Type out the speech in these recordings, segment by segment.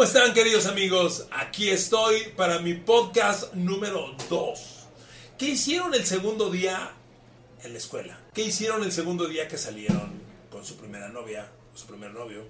¿Cómo están queridos amigos? Aquí estoy para mi podcast número 2. ¿Qué hicieron el segundo día en la escuela? ¿Qué hicieron el segundo día que salieron con su primera novia o su primer novio?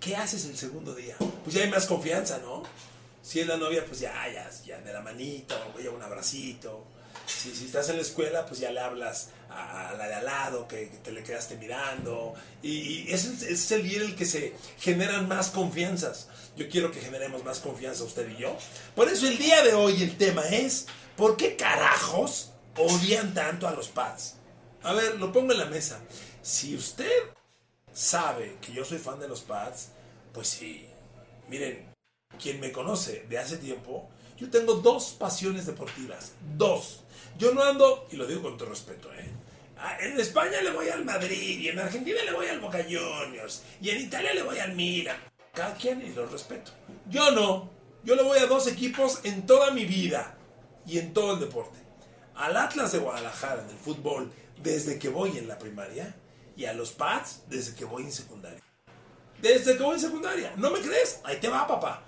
¿Qué haces el segundo día? Pues ya hay más confianza, ¿no? Si es la novia, pues ya, ya, ya de la manito, ya un abracito. Si, si, estás en la escuela, pues ya le hablas a, la de al lado, que, te le quedaste mirando. Y, ese, es el día en el que se generan más confianzas. Yo quiero que generemos más confianza usted y yo. Por eso el día de hoy el tema es, ¿por qué carajos odian tanto a los pads? A ver, lo pongo en la mesa. Si usted sabe que yo soy fan de los pads, pues sí. Miren, quien me conoce de hace tiempo, yo tengo dos pasiones deportivas. Dos. Yo no ando, y lo digo con todo respeto, ¿eh? Ah, en España le voy al Madrid, y en Argentina le voy al Boca Juniors, y en Italia le voy al Milan. Cada y lo respeto. Yo no. Yo le voy a dos equipos en toda mi vida y en todo el deporte. Al Atlas de Guadalajara en el fútbol desde que voy en la primaria y a los Pats desde que voy en secundaria. Desde que voy en secundaria. ¿No me crees? Ahí te va, papá.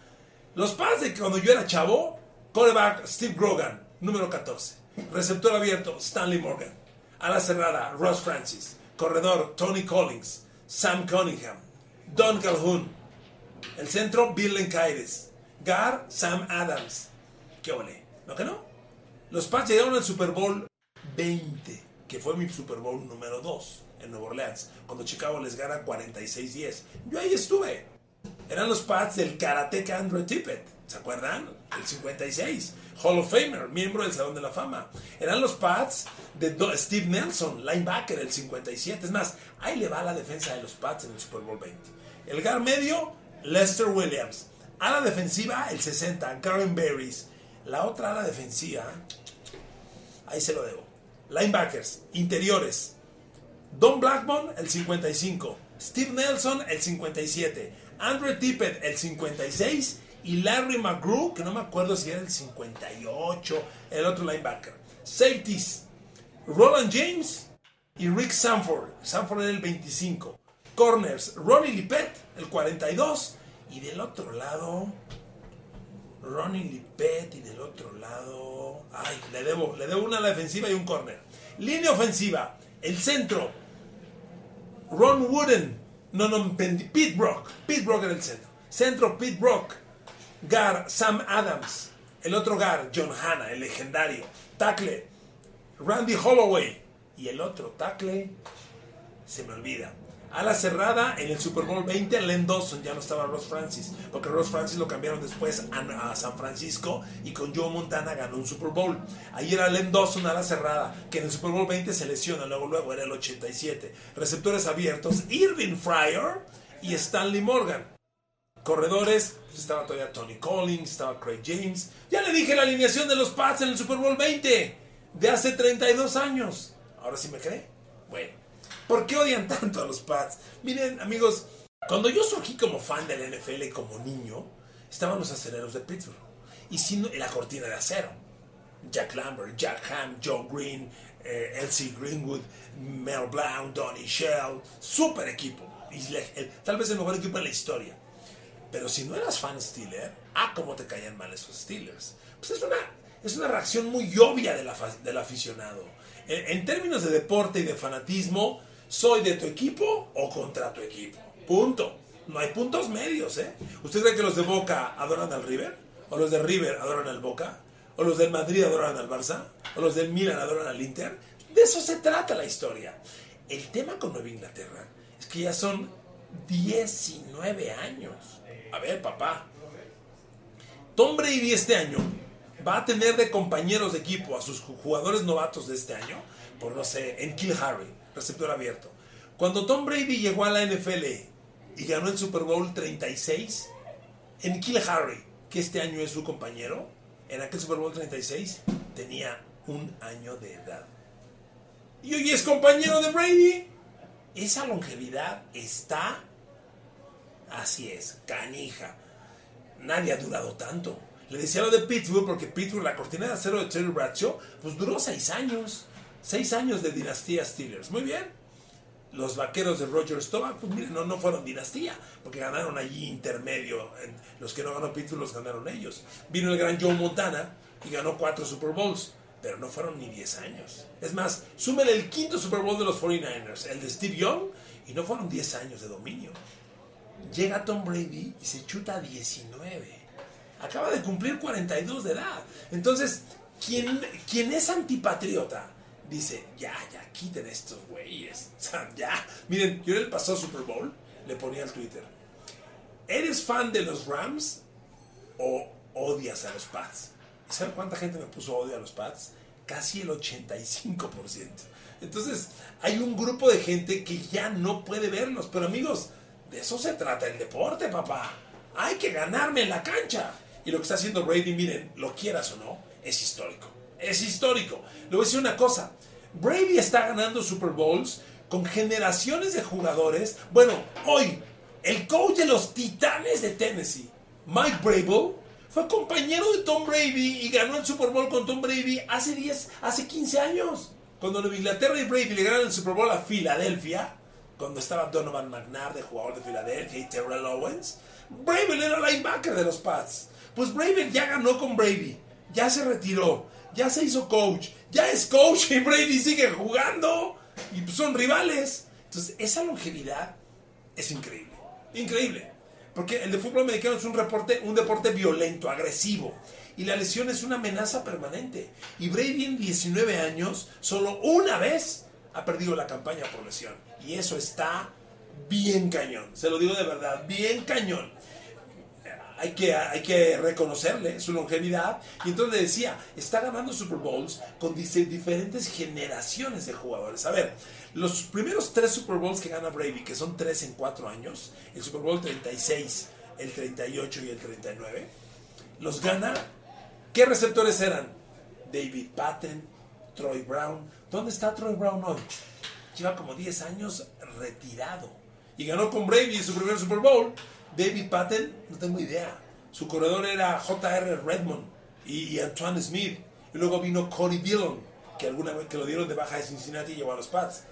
Los Pats de cuando yo era chavo, coreback Steve Grogan, número 14. Receptor abierto, Stanley Morgan. Ala cerrada, Ross Francis. Corredor, Tony Collins. Sam Cunningham. Don Calhoun. El centro, Bill Lencaires. Gar, Sam Adams. ¿Qué ole? ¿No que no? Los Pats llegaron al Super Bowl 20, que fue mi Super Bowl número 2 en Nueva Orleans, cuando Chicago les gana 46-10. Yo ahí estuve. Eran los Pats del karateca Andrew Tippett. ¿Se acuerdan? El 56. Hall of Famer, miembro del Salón de la Fama. Eran los Pats de Steve Nelson, linebacker, el 57. Es más, ahí le va la defensa de los Pats en el Super Bowl 20. El gar medio, Lester Williams. Ala defensiva, el 60, Karen Berries. La otra ala defensiva, ahí se lo debo. Linebackers, interiores. Don Blackmon, el 55. Steve Nelson, el 57. Andrew Tippett, el 56 y Larry McGrew, que no me acuerdo si era el 58, el otro linebacker. Safeties, Roland James y Rick Sanford. Sanford era el 25. Corners, Ronnie Lipet, el 42. Y del otro lado, Ronnie Lipet y del otro lro ay, le debo, le debo una a la defensiva y un corner. Línea ofensiva, el centro, Ron Wooden, no, no, Pete Brock, Pete Brock era el centro. Centro, Pete Brock. Gar, Sam Adams. El otro Gar, John Hanna, el legendario. Tackle, Randy Holloway. Y el otro tackle, se me olvida. A la cerrada en el Super Bowl 20, Len Dawson, ya no estaba Ross Francis, porque Ross Francis lo cambiaron después a, San Francisco y con Joe Montana ganó un Super Bowl. Ahí era Len Dawson a la cerrada, que en el Super Bowl 20 se lesiona, luego, luego era el 87. Receptores abiertos, Irving Fryer y Stanley Morgan. Corredores, pues, estaba todavía Tony Collins, estaba Craig James. Ya le dije la alineación de los Pats en el Super Bowl 20, de hace 32 años. ¿Ahora sí me cree? Bueno, ¿por qué odian tanto a los Pats? Miren, amigos, cuando yo surgí como fan del NFL como niño, estaban los aceleros de Pittsburgh. Y si la cortina de acero. Jack Lambert, Jack Ham, Joe Green, eh, Elsie Greenwood, Mel Blount, Donnie Shell. Super equipo. Tal vez el mejor equipo en la historia. Pero si no eras fan Steeler, ah, cómo te caían mal esos Steelers. Pues es una, es una reacción muy obvia de la, del aficionado. En, términos de deporte y de fanatismo, soy de tu equipo o contra tu equipo. Punto. No hay puntos medios, ¿eh? ¿Usted cree que los de Boca adoran al River? ¿O los de River adoran al Boca? ¿O los del Madrid adoran al Barça? ¿O los del Milan adoran al Inter? De eso se trata la historia. El tema con Nueva Inglaterra es que ya son 19 años a ver, papá. Tom Brady este año va a tener de compañeros de equipo a sus jugadores novatos de este año, por no sé, en Kill Harry, receptor abierto. Cuando Tom Brady llegó a la NFL y ganó el Super Bowl 36, en Kill Harry, que este año es su compañero, en aquel Super Bowl 36 tenía un año de edad. Y hoy es compañero de Brady. Esa longevidad está, así es, canija. Nadie ha durado tanto. Le decía lo de Pittsburgh porque Pittsburgh, la cortina de acero de Terry Bradshaw, pues duró seis años. Seis años de dinastía Steelers. Muy bien. Los vaqueros de Roger Staubach, pues miren, no, no fueron dinastía, porque ganaron allí intermedio. Los que no ganó Pittsburgh los ganaron ellos. Vino el gran Joe Montana y ganó cuatro Super Bowls, pero no fueron ni diez años. Es más, súmele el quinto Super Bowl de los 49ers, el de Steve Young, y no fueron diez años de dominio. Llega Tom Brady y se chuta 19 acaba de cumplir 42 de edad. Entonces, quien, quien es antipatriota dice, ya, ya, quiten estos güeyes. Ya. Miren, yo el pasado Super Bowl le ponía al Twitter, ¿eres fan de los Rams o odias a los Pats? ¿Y saben cuánta gente me puso odio a los Pats? Casi el 85%. Entonces, hay un grupo de gente que ya no puede verlos. Pero amigos, de eso se trata el deporte, papá. Hay que ganarme en la cancha. Y lo que está haciendo Brady, miren, lo quieras o no, es histórico. Es histórico. Le voy a decir una cosa. Brady está ganando Super Bowls con generaciones de jugadores. Bueno, hoy, el coach de los Titanes de Tennessee, Mike Brable, fue compañero de Tom Brady y ganó el Super Bowl con Tom Brady hace 10, hace 15 años. Cuando Nueva Inglaterra y Brady le ganaron el Super Bowl a Filadelfia, cuando estaba Donovan McNabb de jugador de Filadelfia y Terrell Owens, Brable era linebacker de los Pats. Pues Brady ya ganó con Brady, ya se retiró, ya se hizo coach, ya es coach y Brady sigue jugando y pues son rivales. Entonces, esa longevidad es increíble, increíble. Porque el de fútbol americano es un, reporte, un deporte violento, agresivo. Y la lesión es una amenaza permanente. Y Brady en 19 años, solo una vez, ha perdido la campaña por lesión. Y eso está bien cañón. Se lo digo de verdad, bien cañón hay que, hay que reconocerle su longevidad. Y entonces decía, está ganando Super Bowls con diferentes generaciones de jugadores. A ver, los primeros tres Super Bowls que gana Brady, que son tres en cuatro años, el Super Bowl 36, el 38 y el 39, los gana. ¿Qué receptores eran? David Patton, Troy Brown. ¿Dónde está Troy Brown hoy? Lleva como 10 años retirado. Y ganó con Brady su primer Super Bowl. David Patton, no tengo idea. Su corredor era J.R. Redmond y, Antoine Smith. Y luego vino Cody Dillon, que alguna vez que lo dieron de baja de Cincinnati y llevó a los Pats.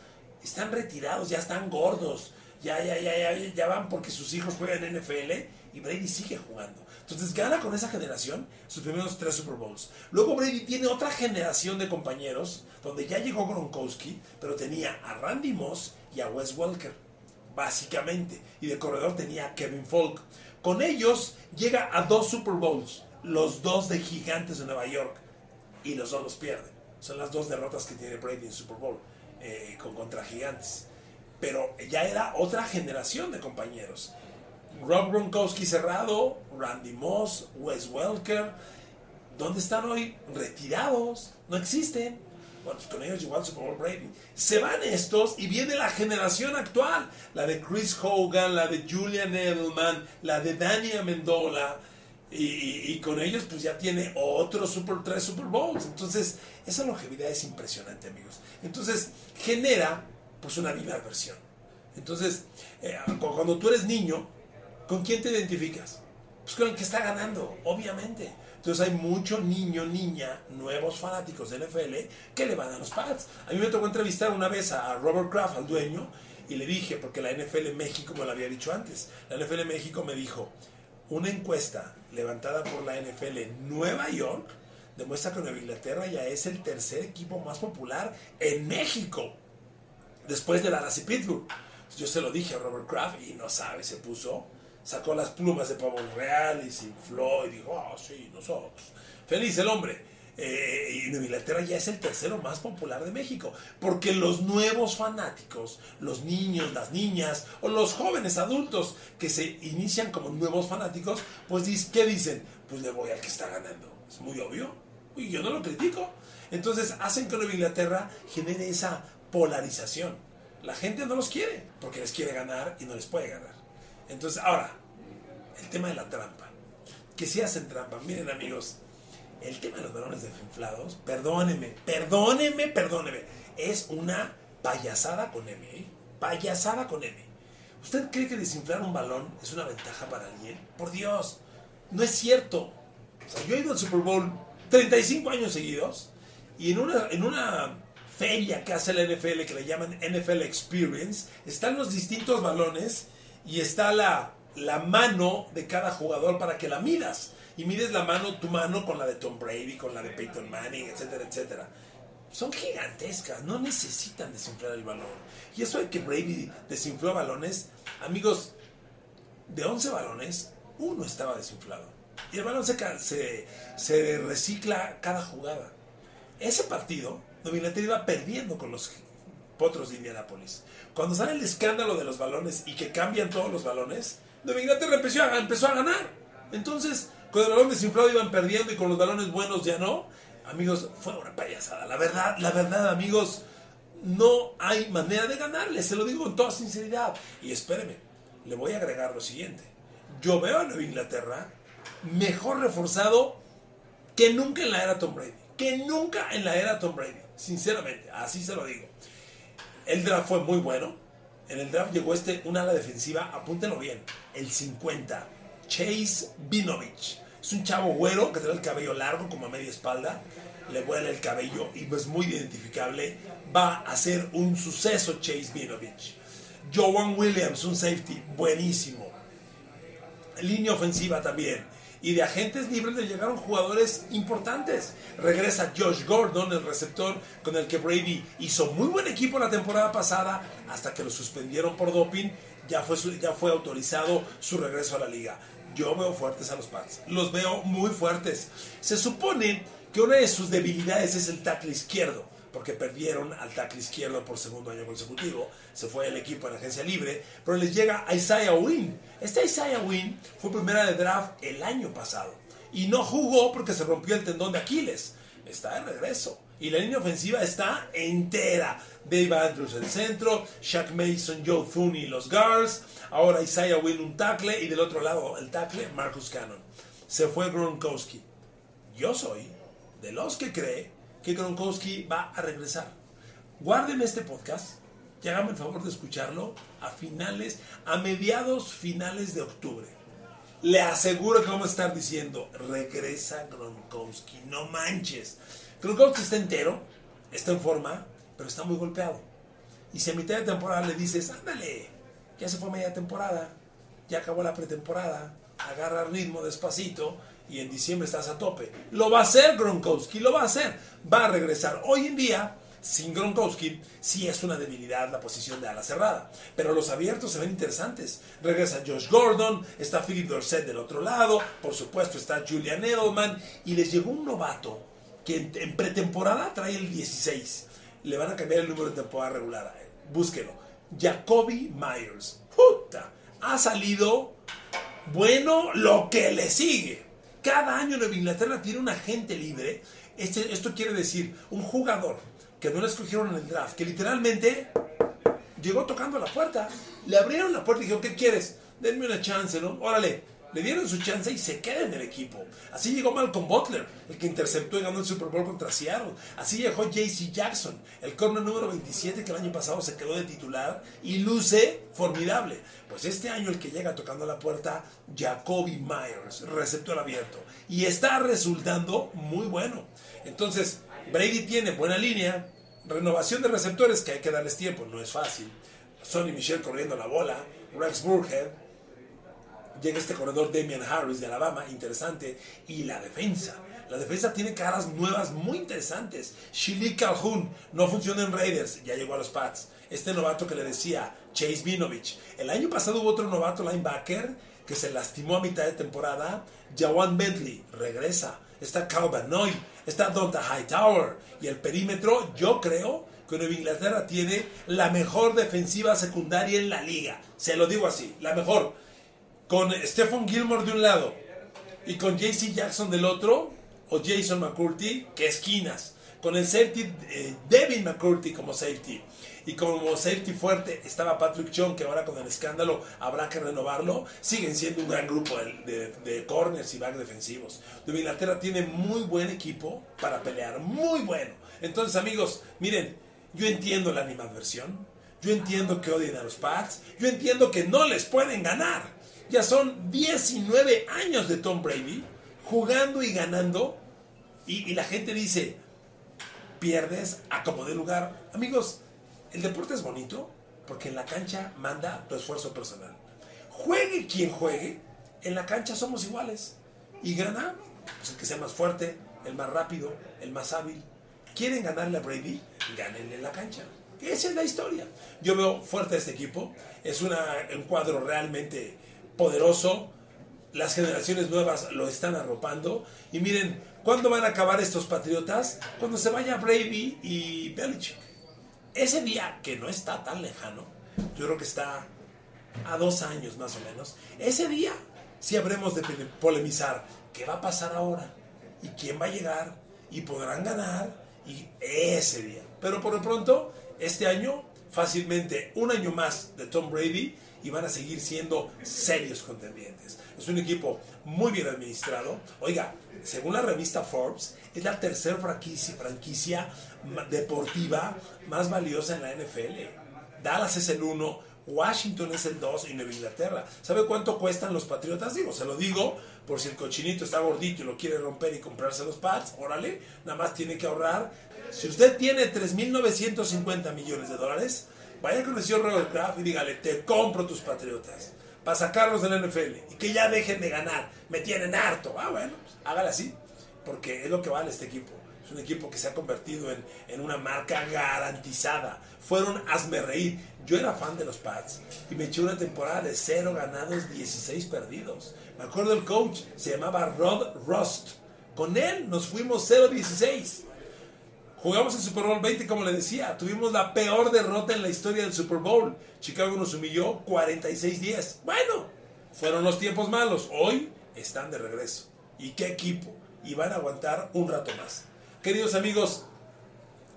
Están retirados, ya están gordos. Ya, ya, ya, ya, ya van porque sus hijos juegan en NFL y Brady sigue jugando. Entonces gana con esa generación sus primeros tres Super Bowls. Luego Brady tiene otra generación de compañeros donde ya llegó Gronkowski, pero tenía a Randy Moss y a Wes Welker básicamente. Y de corredor tenía a Kevin Falk. Con ellos llega a dos Super Bowls, los dos de Gigantes de Nueva York, y los dos los pierde. Son las dos derrotas que tiene Brady en Super Bowl eh, con, contra Gigantes. Pero ya era otra generación de compañeros. Rob Gronkowski cerrado, Randy Moss, Wes Welker. ¿Dónde están hoy? Retirados. No existen. Bueno, pues con ellos igual Super Bowl Brady. Se van estos y viene la generación actual. La de Chris Hogan, la de Julian Edelman, la de Danny Amendola. Y, con ellos pues ya tiene otro Super tres Super Bowls. Entonces, esa longevidad es impresionante, amigos. Entonces, genera pues una viva versión. Entonces, eh, cuando tú eres niño, ¿con quién te identificas? Pues con el que está ganando, obviamente. Entonces hay mucho niño, niña, nuevos fanáticos de NFL que le van a los pads. A mí me tocó entrevistar una vez a Robert Kraft, al dueño, y le dije, porque la NFL México me lo había dicho antes, la NFL México me dijo, una encuesta levantada por la NFL en Nueva York demuestra que Nueva Inglaterra ya es el tercer equipo más popular en México, después de la Dallas y Pittsburgh. Yo se lo dije a Robert Kraft y no sabe, se puso sacó las plumas de pavo real y se infló y dijo, ah, sí, nosotros. Feliz el hombre. Eh, y Nueva Inglaterra ya es el tercero más popular de México, porque los nuevos fanáticos, los niños, las niñas o los jóvenes adultos que se inician como nuevos fanáticos, pues ¿qué dicen? Pues le voy al que está ganando. Es muy obvio. Y yo no lo critico. Entonces hacen que Nueva Inglaterra genere esa polarización. La gente no los quiere porque les quiere ganar y no les puede ganar. Entonces, ahora, el tema de la trampa. Que si hacen trampa, miren amigos, el tema de los balones desinflados, perdónenme, perdónenme, perdónenme, es una payasada con M, ¿eh? Payasada con M. ¿Usted cree que desinflar un balón es una ventaja para alguien? Por Dios, no es cierto. yo he ido al Super Bowl 35 años seguidos y en una, en una feria que hace la NFL que le llaman NFL Experience, están los distintos balones y está la, la mano de cada jugador para que la midas. Y mides la mano, tu mano con la de Tom Brady, con la de Peyton Manning, etcétera, etcétera. Son gigantescas, no necesitan desinflar el balón. Y eso de que Brady desinfló balones, amigos, de 11 balones, uno estaba desinflado. Y el balón se, se, se recicla cada jugada. Ese partido, Dominante iba perdiendo con los Potros de Indianápolis. Cuando sale el escándalo de los balones y que cambian todos los balones, Nueva Inglaterra empezó a, empezó a ganar. Entonces, con el balón desinflado iban perdiendo y con los balones buenos ya no. Amigos, fue una payasada. La verdad, la verdad, amigos, no hay manera de ganarle. Se lo digo con toda sinceridad. Y espéreme, le voy a agregar lo siguiente. Yo veo a Nueva Inglaterra mejor reforzado que nunca en la era Tom Brady. Que nunca en la era Tom Brady. Sinceramente, así se lo digo. El draft fue muy bueno. En el draft llegó este, una ala defensiva, apúntenlo bien, el 50, Chase Vinovich. Es un chavo güero que tiene el cabello largo como a media espalda, le vuela el cabello y es muy identificable. Va a ser un suceso Chase Vinovich. Joan Williams, un safety buenísimo. Línea ofensiva también y de agentes libres le llegaron jugadores importantes. Regresa Josh Gordon, el receptor con el que Brady hizo muy buen equipo la temporada pasada hasta que lo suspendieron por doping. Ya fue, ya fue autorizado su regreso a la liga. Yo veo fuertes a los Pats. Los veo muy fuertes. Se supone que una de sus debilidades es el tackle izquierdo porque perdieron al tackle izquierdo por segundo año consecutivo. Se fue el equipo en agencia libre, pero les llega Isaiah Wynn. Este Isaiah Wynn fue primera de draft el año pasado y no jugó porque se rompió el tendón de Aquiles. Está de regreso. Y la línea ofensiva está entera. Dave Andrews el centro, Shaq Mason, Joe Thuney los guards. Ahora Isaiah Wynn un tackle y del otro lado el tackle Marcus Cannon. Se fue Gronkowski. Yo soy de los que cree que Gronkowski va a regresar. Guárdeme este podcast y hágame el favor de escucharlo a finales, a mediados finales de octubre. Le aseguro que vamos a estar diciendo, regresa Gronkowski, no manches. Gronkowski está entero, está en forma, pero está muy golpeado. Y si a mitad de temporada le dices, ándale, ya se fue media temporada, ya acabó la pretemporada, agarra ritmo despacito, y en diciembre estás a tope. Lo va a hacer Gronkowski, lo va a hacer. Va a regresar. Hoy en día, sin Gronkowski, sí es una debilidad la posición de ala cerrada. Pero los abiertos se ven interesantes. Regresa Josh Gordon, está Philip Dorset del otro lado, por supuesto está Julian Edelman, y les llegó un novato que en, pretemporada trae el 16. Le van a cambiar el número de temporada regular. Búsquelo. Jacoby Myers. Puta. Ha salido bueno lo que le sigue. Cada año Nueva Inglaterra tiene un agente libre. Este, esto quiere decir un jugador que no le escogieron en el draft, que literalmente llegó tocando la puerta. Le abrieron la puerta y dijeron, ¿qué quieres? Denme una chance, ¿no? Órale, le dieron su chance y se queda en el equipo. Así llegó Malcolm Butler, el que interceptó y ganó el Super Bowl contra Seattle. Así llegó JC Jackson, el corner número 27 que el año pasado se quedó de titular y luce formidable. Pues este año el que llega tocando la puerta, Jacoby Myers, receptor abierto. Y está resultando muy bueno. Entonces, Brady tiene buena línea, renovación de receptores que hay que darles tiempo, no es fácil. Sonny Michel corriendo la bola, Rex Burhead, llega este corredor Damian Harris de Alabama, interesante, y la defensa. La defensa tiene caras nuevas muy interesantes. Shili Calhoun no funciona en Raiders, ya llegó a los Pats. Este novato que le decía, Chase Vinovich. El año pasado hubo otro novato linebacker que se lastimó a mitad de temporada. Jawan Bentley regresa. Está Cal Banoy, está Donta Hightower. Y el perímetro, yo creo que Nueva Inglaterra tiene la mejor defensiva secundaria en la liga. Se lo digo así, la mejor con Stephen Gilmore de un lado y con JC Jackson del otro, o Jason McCurdy que esquinas. Con el safety eh, Devin McCurdy como safety. Y como safety fuerte estaba Patrick Chung, que ahora con el escándalo habrá que renovarlo. Siguen siendo un gran grupo de, de corners y back defensivos. Nueva Inglaterra tiene muy buen equipo para pelear, muy bueno. Entonces, amigos, miren, yo entiendo la animadversión. Yo entiendo que odien a los Pats. Yo entiendo que no les pueden ganar. Ya son 19 años de Tom Brady jugando y ganando. Y, la gente dice, pierdes a como de lugar. Amigos, el deporte es bonito porque en la cancha manda tu esfuerzo personal. Juegue quien juegue, en la cancha somos iguales. Y gana pues el que sea más fuerte, el más rápido, el más hábil. ¿Quieren ganarle a Brady? Gánenle en la cancha. Esa es la historia. Yo veo fuerte este equipo. Es una, un cuadro realmente poderoso. Las generaciones nuevas lo están arropando. Y miren, ¿cuándo van a acabar estos patriotas? Cuando se vaya Brady y Belichick. Ese día, que no está tan lejano, yo creo que está a dos años más o menos, ese día sí habremos de polemizar qué va a pasar ahora y quién va a llegar y podrán ganar y ese día. Pero por lo pronto, este año, fácilmente un año más de Tom Brady y van a seguir siendo serios contendientes. Es un equipo muy bien administrado. Oiga, según la revista Forbes, es la tercera franquicia, franquicia deportiva más valiosa en la NFL. Dallas es el 1, Washington es el 2 y Nueva Inglaterra. ¿Sabe cuánto cuestan los Patriotas? Digo, se lo digo por si el cochinito está gordito y lo quiere romper y comprarse los pads. Órale, nada más tiene que ahorrar. Si usted tiene 3.950 millones de dólares, vaya con el señor Robert Kraft y dígale, te compro tus Patriotas para sacarlos del NFL y que ya dejen de ganar. Me tienen harto. Ah, bueno, pues, hágale así, porque es lo que vale este equipo. Es un equipo que se ha convertido en, en una marca garantizada. Fueron hazme reír. Yo era fan de los Pats y me eché una temporada de 0 ganados, 16 perdidos. Me acuerdo el coach, se llamaba Rod Rust. Con él nos fuimos 0-16. Jugamos el Super Bowl 20, como le decía. Tuvimos la peor derrota en la historia del Super Bowl. Chicago nos humilló 46-10. Bueno, fueron los tiempos malos. Hoy están de regreso. ¿Y qué equipo? Y van a aguantar un rato más. Queridos amigos,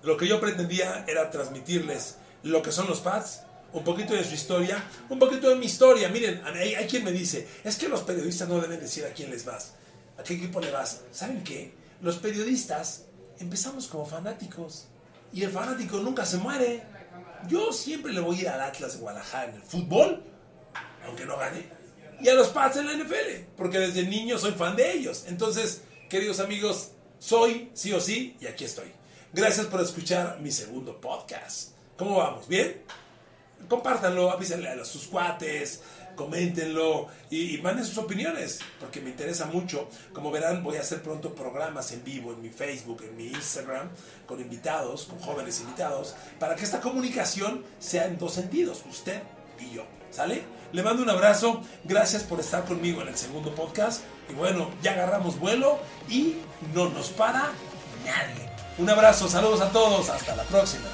lo que yo pretendía era transmitirles lo que son los Pats, un poquito de su historia, un poquito de mi historia. Miren, hay, hay, quien me dice, es que los periodistas no deben decir a quién les vas, a qué equipo le vas. ¿Saben qué? Los periodistas empezamos como fanáticos y el fanático nunca se muere. Yo siempre le voy a ir al Atlas de Guadalajara en el fútbol, aunque no gane, y a los Pats en la NFL, porque desde niño soy fan de ellos. Entonces, queridos amigos, soy sí o sí y aquí estoy. Gracias por escuchar mi segundo podcast. ¿Cómo vamos? ¿Bien? Compártanlo, avísenle a sus cuates, coméntenlo y, y, manden sus opiniones, porque me interesa mucho. Como verán, voy a hacer pronto programas en vivo en mi Facebook, en mi Instagram, con invitados, con jóvenes invitados, para que esta comunicación sea en dos sentidos, usted y yo. ¿Sale? Le mando un abrazo, gracias por estar conmigo en el segundo podcast. Y bueno, ya agarramos vuelo y no nos para nadie. Un abrazo, saludos a todos, hasta la próxima.